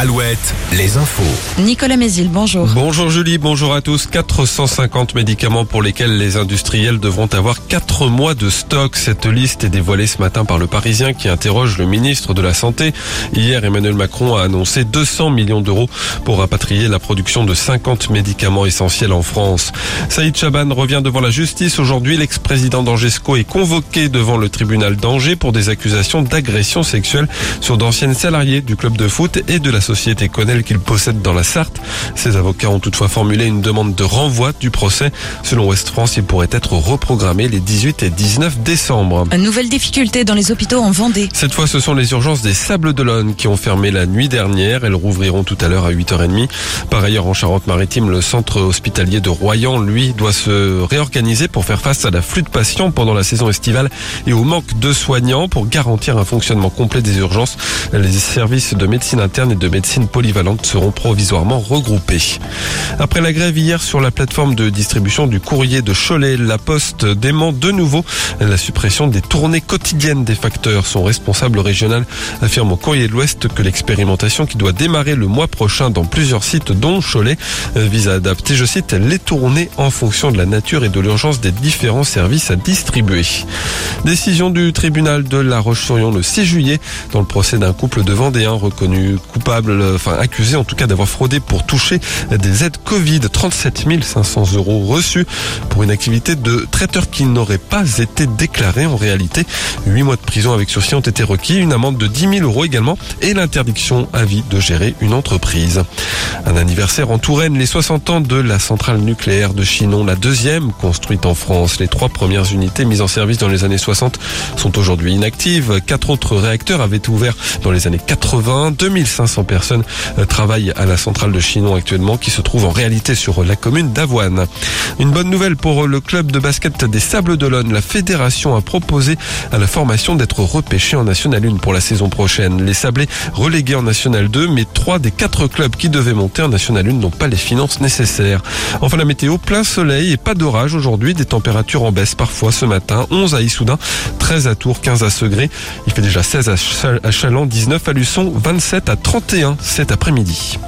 Alouette, les infos. Nicolas Mézil, bonjour. Bonjour Julie, bonjour à tous. 450 médicaments pour lesquels les industriels devront avoir 4 mois de stock. Cette liste est dévoilée ce matin par le Parisien qui interroge le ministre de la Santé. Hier, Emmanuel Macron a annoncé 200 millions d'euros pour rapatrier la production de 50 médicaments essentiels en France. Saïd Chaban revient devant la justice. Aujourd'hui, l'ex-président d'Angesco est convoqué devant le tribunal d'Angers pour des accusations d'agression sexuelle sur d'anciennes salariés du club de foot et de la société Connell qu'il possède dans la Sarthe. Ses avocats ont toutefois formulé une demande de renvoi du procès. Selon Ouest France, il pourrait être reprogrammé les 18 et 19 décembre. Une nouvelle difficulté dans les hôpitaux en Vendée. Cette fois, ce sont les urgences des Sables d'Olonne qui ont fermé la nuit dernière. Elles rouvriront tout à l'heure à 8h30. Par ailleurs, en Charente-Maritime, le centre hospitalier de Royan, lui, doit se réorganiser pour faire face à la flux de patients pendant la saison estivale et au manque de soignants pour garantir un fonctionnement complet des urgences. Les services de médecine interne et de médecine polyvalente seront provisoirement regroupés. Après la grève hier sur la plateforme de distribution du courrier de Cholet, la Poste dément de nouveau la suppression des tournées quotidiennes des facteurs. Son responsable régional affirme au courrier de l'Ouest que l'expérimentation qui doit démarrer le mois prochain dans plusieurs sites dont Cholet vise à adapter, je cite, les tournées en fonction de la nature et de l'urgence des différents services à distribuer. Décision du tribunal de La Roche-sur-Yon le 6 juillet dans le procès d'un couple de Vendéens reconnu enfin accusé en tout cas d'avoir fraudé pour toucher des aides Covid. 37 500 euros reçus pour une activité de traiteur qui n'aurait pas été déclarée en réalité. Huit mois de prison avec sursis ont été requis, une amende de 10 000 euros également et l'interdiction à vie de gérer une entreprise. Un anniversaire en Touraine, les 60 ans de la centrale nucléaire de Chinon, la deuxième construite en France. Les trois premières unités mises en service dans les années 60 sont aujourd'hui inactives. Quatre autres réacteurs avaient ouvert dans les années 80. 2500 personnes euh, travaillent à la centrale de Chinon actuellement qui se trouve en réalité sur la commune d'Avoine. Une bonne nouvelle pour le club de basket des Sables d'Olonne. La fédération a proposé à la formation d'être repêché en National 1 pour la saison prochaine. Les Sablés relégués en National 2, mais trois des quatre clubs qui devaient monter en National 1 n'ont pas les finances nécessaires. Enfin la météo, plein soleil et pas d'orage aujourd'hui, des températures en baisse parfois ce matin. 11 à Issoudun, 13 à Tours, 15 à Segré. Il fait déjà 16 à Chaland, 19 à Luçon, 27 à 31 Hein, cet après-midi.